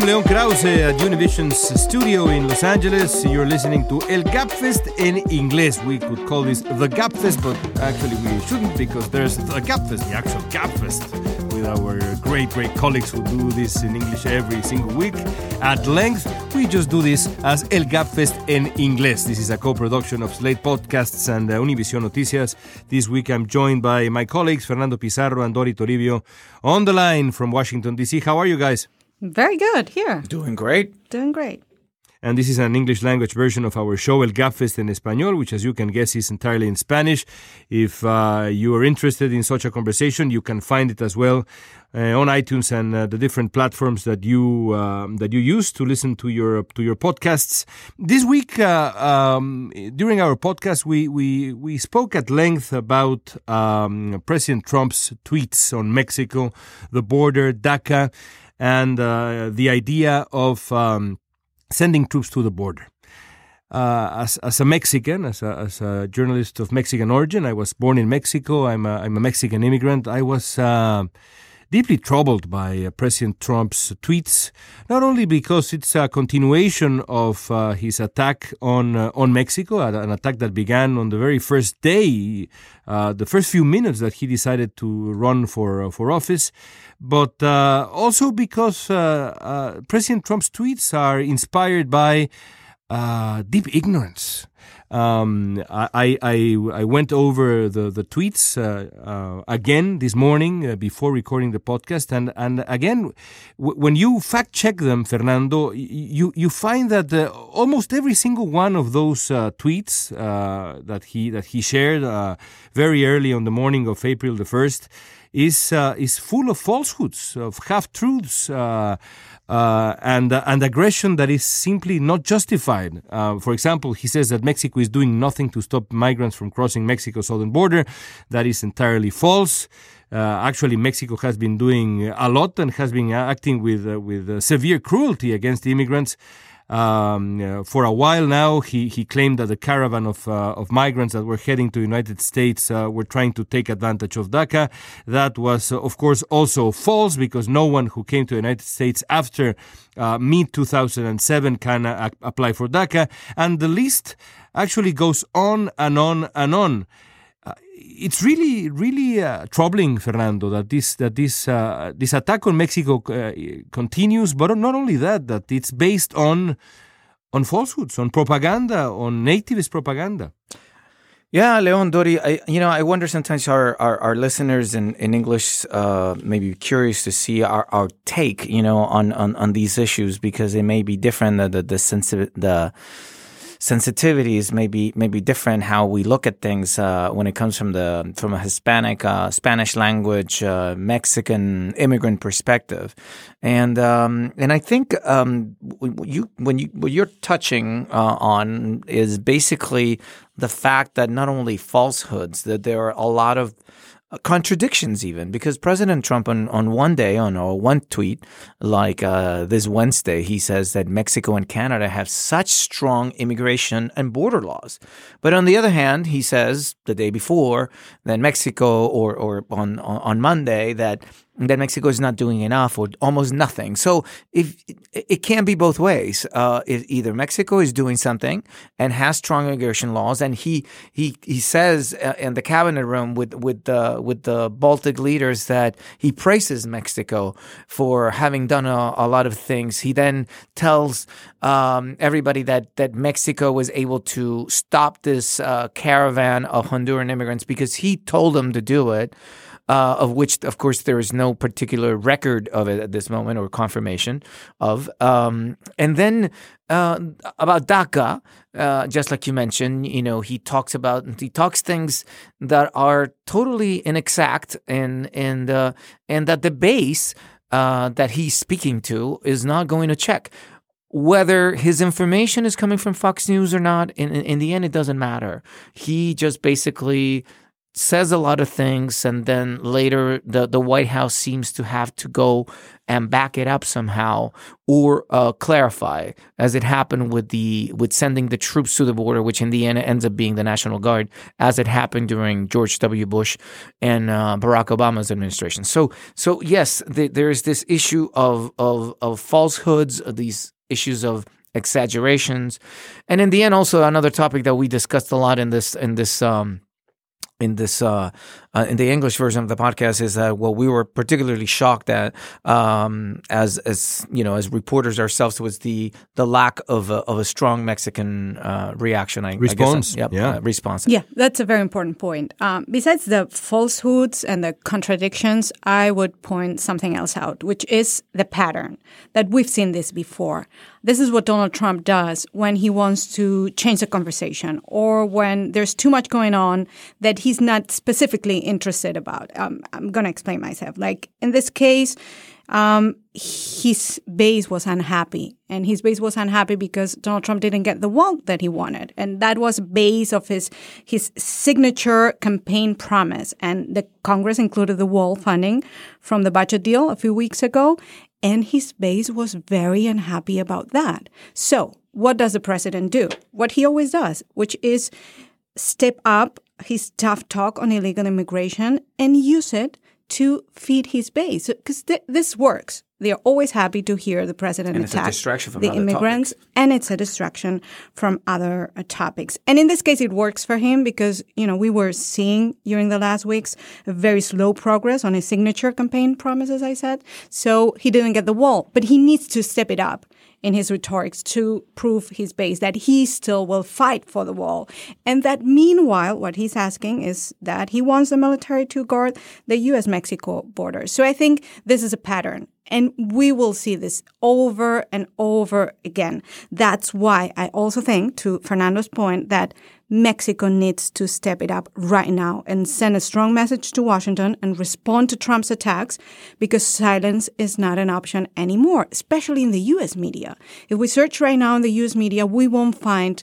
I'm Leon Krauze at Univision's studio in Los Angeles. You're listening to El Gabfest in English. We could call this the Gabfest, but actually we shouldn't because there's the Gabfest, the actual Gabfest, with our great, great colleagues who do this in English every single week. At length, we just do this as El Gabfest in English. This is a co-production of Slate Podcasts and uh, Univision Noticias. This week I'm joined by my colleagues Fernando Pizarro and Dori Toribio on the line from Washington, D.C. How are you guys? Very good. Here. Doing great. Doing great. And this is an English language version of our show El Gabfest en Español, which, as you can guess, is entirely in Spanish. If uh, you are interested in such a conversation, you can find it as well uh, on iTunes and uh, the different platforms that you um, that you use to listen to your to your podcasts. This week, uh, um, during our podcast, we we we spoke at length about um, President Trump's tweets on Mexico, the border, DACA, and uh, the idea of um, sending troops to the border. Uh, as, as a Mexican, as a, as a journalist of Mexican origin, I was born in Mexico. I'm a, I'm a Mexican immigrant. I was uh, deeply troubled by uh, President Trump's tweets, not only because it's a continuation of uh, his attack on uh, on Mexico, an attack that began on the very first day, the first few minutes that he decided to run for for office, but also because President Trump's tweets are inspired by deep ignorance. Um, I, I, I went over the, the tweets uh, uh, again this morning uh, before recording the podcast. And, and again, w- when you fact check them, Fernando, you, you find that uh, almost every single one of those uh, tweets uh, that, he, that he shared very early on the morning of April the 1st is, is full of falsehoods, of half truths uh, and uh, and aggression that is simply not justified. Uh, for example, he says that Mexico is doing nothing to stop migrants from crossing Mexico's southern border. That is entirely false. Uh, actually, Mexico has been doing a lot and has been acting with uh, with uh, severe cruelty against immigrants. Um, uh, for a while now, he, he claimed that the caravan of, uh, of migrants that were heading to the United States uh, were trying to take advantage of DACA. That was, uh, of course, also false because no one who came to the United States after uh, mid 2007 can uh, apply for DACA. And the list actually goes on and on and on it's really, really uh, troubling, Fernando, that this that this uh, this attack on Mexico uh, continues. But not only that, that it's based on on falsehoods, on propaganda, on nativist propaganda. Yeah, Leon Dori, I, you know, I wonder sometimes our, our, our listeners in, in English uh, may be curious to see our, our take, you know, on, on, on these issues because they may be different. The, the, the, sensi- the sensitivities may be, may be different how we look at things uh, when it comes from the from a Hispanic, uh, Spanish language, uh, Mexican immigrant perspective, and um, and I think um, you when you what you're touching uh, on is basically the fact that not only falsehoods that there are a lot of contradictions even because President Trump on, on one day on one tweet like uh, this Wednesday he says that Mexico and Canada have such strong immigration and border laws. But on the other hand he says the day before that Mexico or or on on Monday that that Mexico is not doing enough or almost nothing. So if it can't be both ways. Uh, either Mexico is doing something and has strong immigration laws, and he he he says uh, in the cabinet room with with the with the Baltic leaders that he praises Mexico for having done a, a lot of things. He then tells um, everybody that that Mexico was able to stop this uh, caravan of Honduran immigrants because he told them to do it uh, of which, of course, there is no particular record of it at this moment or confirmation of. Um, and then uh, about DACA, uh, just like you mentioned, you know, he talks about he talks things that are totally inexact and and uh, and that the base uh, that he's speaking to is not going to check whether his information is coming from Fox News or not, in, in the end, it doesn't matter. He just basically says a lot of things and then later the, the White House seems to have to go and back it up somehow or uh, clarify as it happened with the with sending the troops to the border which in the end ends up being the National Guard as it happened during George W. Bush and uh, Barack Obama's administration. So so yes the, there is this issue of of of falsehoods these issues of exaggerations. And in the end also another topic that we discussed a lot in this in this um in this uh, uh, in the English version of the podcast is that well we were particularly shocked at um, as as you know as reporters ourselves was the the lack of a, of a strong Mexican uh, reaction I, response I guess, yep, yeah. uh, response. Yeah that's a very important point. Um, besides the falsehoods and the contradictions I would point something else out which is the pattern that we've seen this before. This is what Donald Trump does when he wants to change the conversation or when there's too much going on that he's not specifically interested about. Um, I'm going to explain myself. Like in this case, um, his base was unhappy, and his base was unhappy because Donald Trump didn't get the wall that he wanted, and that was base of his his signature campaign promise. And the Congress included the wall funding from the budget deal a few weeks ago, and his base was very unhappy about that. So, what does the president do? What he always does, which is step up his tough talk on illegal immigration and use it to feed his base because th- this works. They are always happy to hear the president and attack the immigrants, topics. and it's a distraction from other uh, topics. And in this case, it works for him because you know we were seeing during the last weeks a very slow progress on his signature campaign promises. I said so he didn't get the wall, but he needs to step it up in his rhetorics to prove his base that he still will fight for the wall. And that meanwhile, what he's asking is that he wants the military to guard the US Mexico border. So I think this is a pattern. And we will see this over and over again. That's why I also think, to Fernando's point, that Mexico needs to step it up right now and send a strong message to Washington and respond to Trump's attacks because silence is not an option anymore, especially in the US media. If we search right now in the US media, we won't find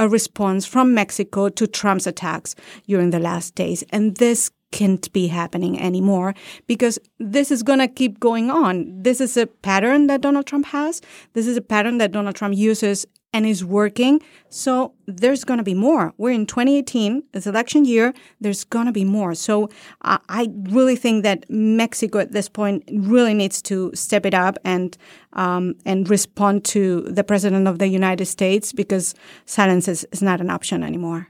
a response from Mexico to Trump's attacks during the last days. And this can't be happening anymore because this is going to keep going on. This is a pattern that Donald Trump has. This is a pattern that Donald Trump uses and is working. So there's going to be more. We're in 2018, it's election year. There's going to be more. So I really think that Mexico at this point really needs to step it up and um, and respond to the president of the United States because silence is, is not an option anymore.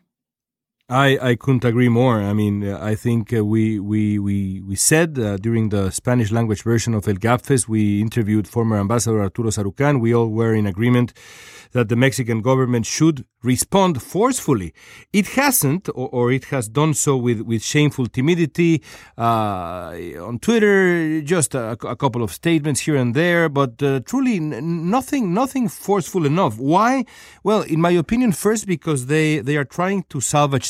I, I couldn't agree more. I mean, I think uh, we we we we said uh, during the Spanish language version of El Gabfest, we interviewed former Ambassador Arturo Sarukhán. We all were in agreement that the Mexican government should respond forcefully. It hasn't, or, or it has done so with, with shameful timidity uh, on Twitter, just a, a, couple of statements here and there, but uh, truly nothing, nothing forceful enough. Why? Well, in my opinion, first because they, they are trying to salvage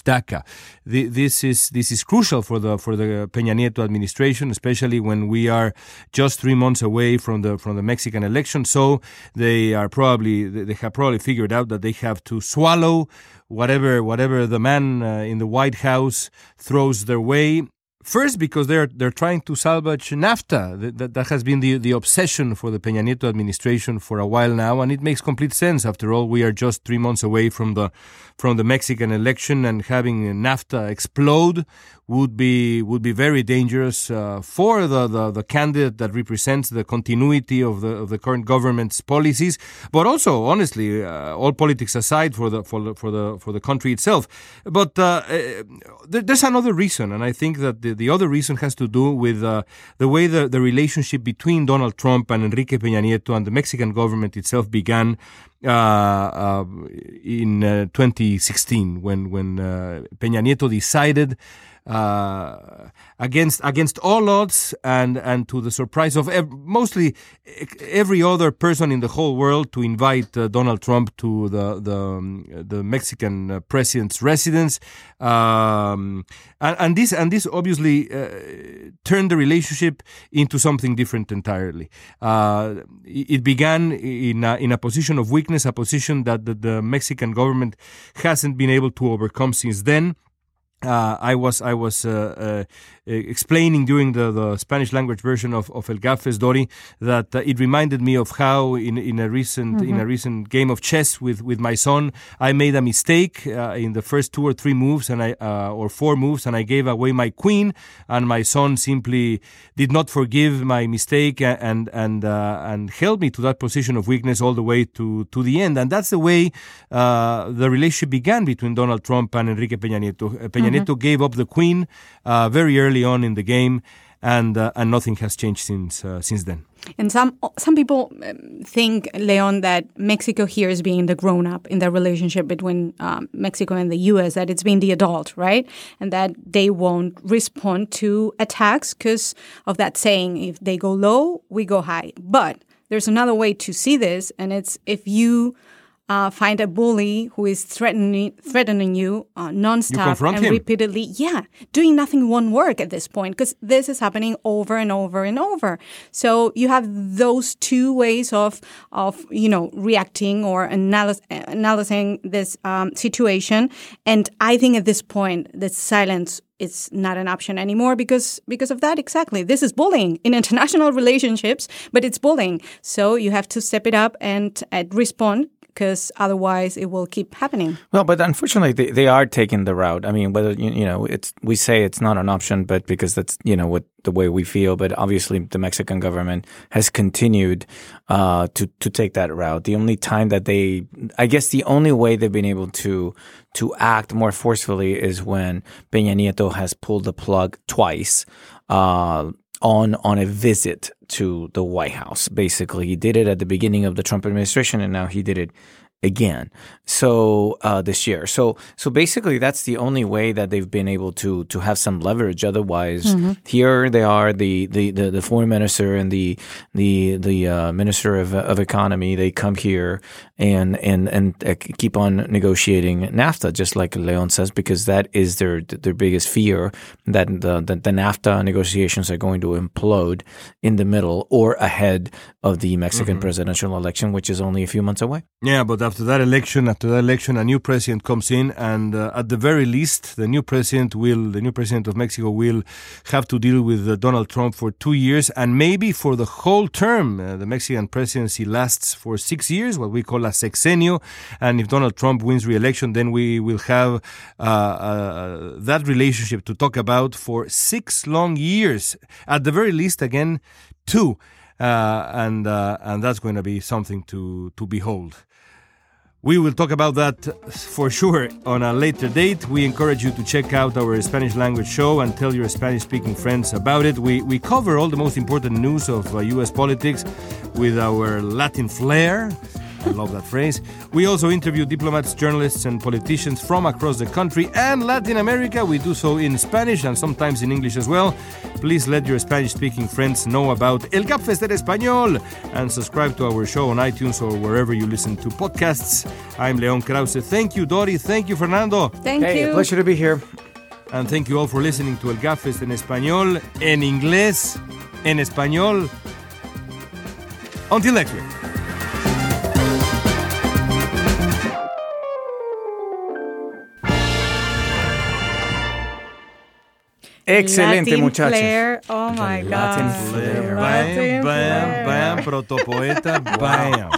The, this is this is crucial for the for the Peña Nieto administration, especially when we are just three months away from the from the Mexican election. So they are probably they have probably figured out that they have to swallow whatever whatever the man uh, in the White House throws their way. First, because they're they're trying to salvage NAFTA. That, that, has been the, the obsession for the Peña Nieto administration for a while now, and it makes complete sense. After all, we are just three months away from the from the Mexican election, and having NAFTA explode would be would be very dangerous uh, for the, the, the candidate that represents the continuity of the of the current government's policies, but also honestly, uh, all politics aside, for the for the for the for the country itself. But uh, uh there's another reason, and I think that the, the other reason has to do with uh, the way the, the relationship between Donald Trump and Enrique Peña Nieto and the Mexican government itself began uh, uh, in uh, 2016 when when Peña Nieto decided uh, against against all odds and and to the surprise of ev- mostly every other person in the whole world to invite uh, Donald Trump to the the, um, the Mexican uh, president's residence. Um, and, and, this and this obviously uh, turned the relationship into something different entirely. Uh, it began in a, in a position of weakness a position that the, the Mexican government hasn't been able to overcome since then uh, I was I was uh, uh, explaining during the, the Spanish language version of, of El Gabfest Dori that uh, it reminded me of how in, in a recent mm-hmm. in a recent game of chess with, with my son I made a mistake uh, in the first two or three moves and I uh, or four moves and I gave away my queen and my son simply did not forgive my mistake and and and held me to that position of weakness all the way to to the end and that's the way the relationship began between Donald Trump and Enrique Peña Nieto. Peña mm-hmm. Nieto gave up the queen very early early on in the game, and uh, and nothing has changed since uh, since then. And some some people um, think Leon that Mexico here is being the grown up in the relationship between um, Mexico and the U.S. That it's being the adult, right, and that they won't respond to attacks because of that saying: if they go low, we go high. But there's another way to see this, and it's if you uh, find a bully who is threatening threatening you uh, nonstop and him. repeatedly. Yeah, doing nothing won't work at this point because this is happening over and over and over. So you have those two ways of of you know reacting or analyze, analyzing this um, situation. And I think at this point, the silence is not an option anymore because because of that exactly this is bullying in international relationships but it's bullying so you have to step it up and, and respond because otherwise it will keep happening. Well, but unfortunately, they, they are taking the route. I mean, whether you, you know, it's we say it's not an option, but because that's you know what the way we feel. But obviously, the Mexican government has continued uh, to to take that route. The only time that they, I guess, the only way they've been able to to act more forcefully is when Peña Nieto has pulled the plug twice. Uh, on on a visit to the White House. Basically, he did it at the beginning of the Trump administration, and now he did it again. So uh, this year, so so basically, that's the only way that they've been able to to have some leverage. Otherwise, mm-hmm. here they are, the, the, the the foreign minister and the the the uh, minister of of economy. They come here and and and uh, keep on negotiating NAFTA, just like Leon says, because that is their their biggest fear that the, the, the NAFTA negotiations are going to implode in the middle or ahead of the Mexican mm-hmm. presidential election, which is only a few months away. Yeah, but after that election, after that election, a new president comes in, and uh, at the very least, the new president will, the new president of Mexico will have to deal with uh, Donald Trump for two years, and maybe for the whole term. Uh, the Mexican presidency lasts for six years, what we call a sexenio. And if Donald Trump wins re-election, then we will have uh, uh, that relationship to talk about for six long years. At the very least, again, two. Uh, and uh, and that's going to be something to to behold. We will talk about that for sure on a later date. We encourage you to check out our Spanish language show and tell your Spanish speaking friends about it. We, we cover all the most important news of uh, US politics with our Latin flair. I love that phrase. We also interview diplomats, journalists, and politicians from across the country and Latin America. We do so in Spanish and sometimes in English as well. Please let your Spanish speaking friends know about El Gabfest en Español and subscribe to our show on iTunes or wherever you listen to podcasts. I'm Leon Krauze. Thank you, Dori. Thank you, Fernando. Thank hey, you. pleasure to be here. And thank you all for listening to El Gabfest en Español, en inglés, en español. Until next week. Excelente, Latin muchachos. Flair. Oh my Latin God. flair. Bam, bam, bam, protopoeta, bam.